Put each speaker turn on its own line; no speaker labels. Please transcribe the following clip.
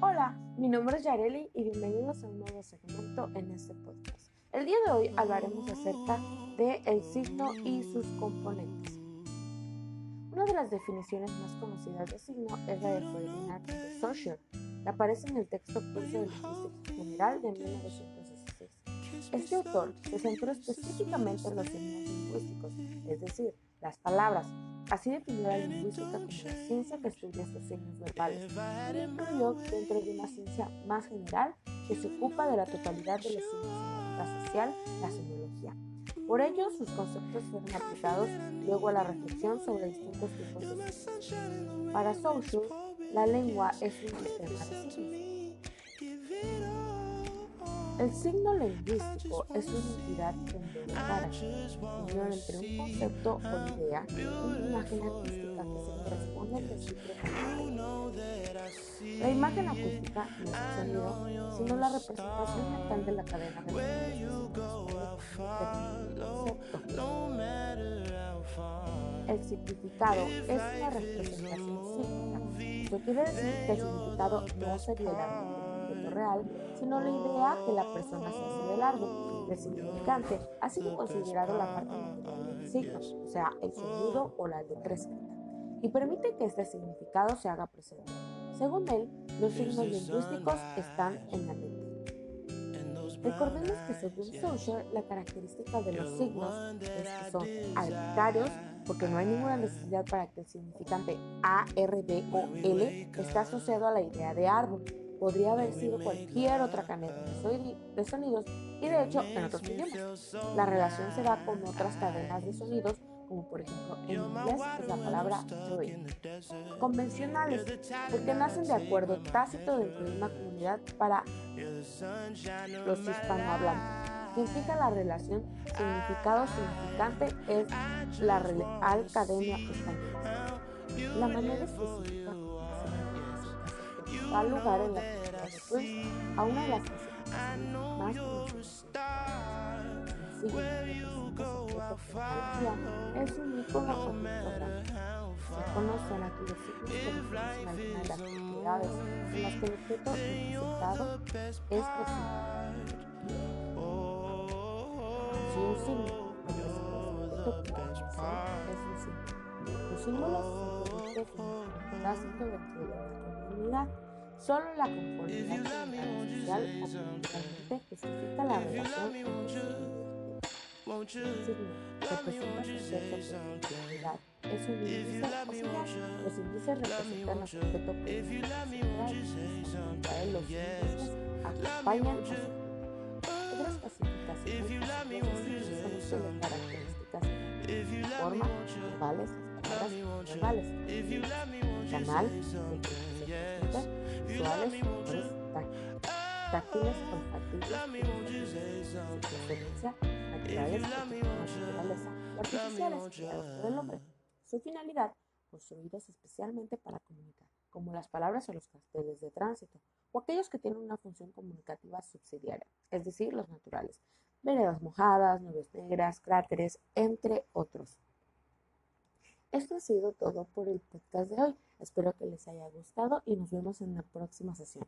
Hola, mi nombre es Yareli y bienvenidos a un nuevo segmento en este podcast. El día de hoy hablaremos acerca del el signo y sus componentes. Una de las definiciones más conocidas de signo es la de Ferdinand de Saussure, que aparece en el texto Curso de Lingüística General de 1916. Este autor se centró específicamente en los signos lingüísticos, es decir, las palabras, Así definió la lingüística como la ciencia que estudia estos signos verbales y incluyó dentro de una ciencia más general que se ocupa de la totalidad de los signos en la vida social, la semiología. Por ello, sus conceptos fueron aplicados luego a la reflexión sobre distintos tipos de signos. Para Saussure, la lengua es un sistema de signos el signo lingüístico es una entidad complementar, unión entre un concepto o idea y una imagen artística que se corresponde al recíproco. La imagen acústica no es el sonido, sino la representación mental de la cadena de El significado es una representación psíquica. Esto quiere decir que el significado no sería el real, sino la idea que la persona se hace del árbol. El significante ha sido considerado la parte del signo, o sea, el sonido o la letra escrita, y permite que este significado se haga presente. Según él, los signos lingüísticos están en la mente. Recordemos que según Saussure, la característica de los signos es que son arbitrarios porque no hay ninguna necesidad para que el significante A, R, B o L esté asociado a la idea de árbol podría haber sido cualquier otra cadena de sonidos y de hecho en otros idiomas. La relación se da con otras cadenas de sonidos como por ejemplo en inglés es la palabra joy. Convencionales, porque nacen de acuerdo tácito dentro de una comunidad para los hispanohablantes. Significa la relación significado-significante es la Real Academia Española. La manera específica da lugar en la a una de las más conocidas. es un ícono o pictograma. Se conocen aquí los signos que las propiedades en las que el objeto representado es presente. Si un signo representa objeto es un signo. Los símbolos comunidad Solo la conformidad social o culturalmente justifica la relación representa su cierta personalidad. Es un índice, o sea, los índices representan los índices acompañan otras clasificaciones son características forma, verbales, palabras verbales, canal, visuales, táctiles, olfativos, experiencia, naturaleza, artificiales, del hombre. Su finalidad, construidas especialmente para comunicar, como las palabras o los carteles de tránsito, o aquellos que tienen una función comunicativa subsidiaria, es decir, los naturales, veredas mojadas, nubes negras, cráteres, entre otros. Esto ha sido todo por el podcast de hoy. Espero que les haya gustado y nos vemos en la próxima sesión.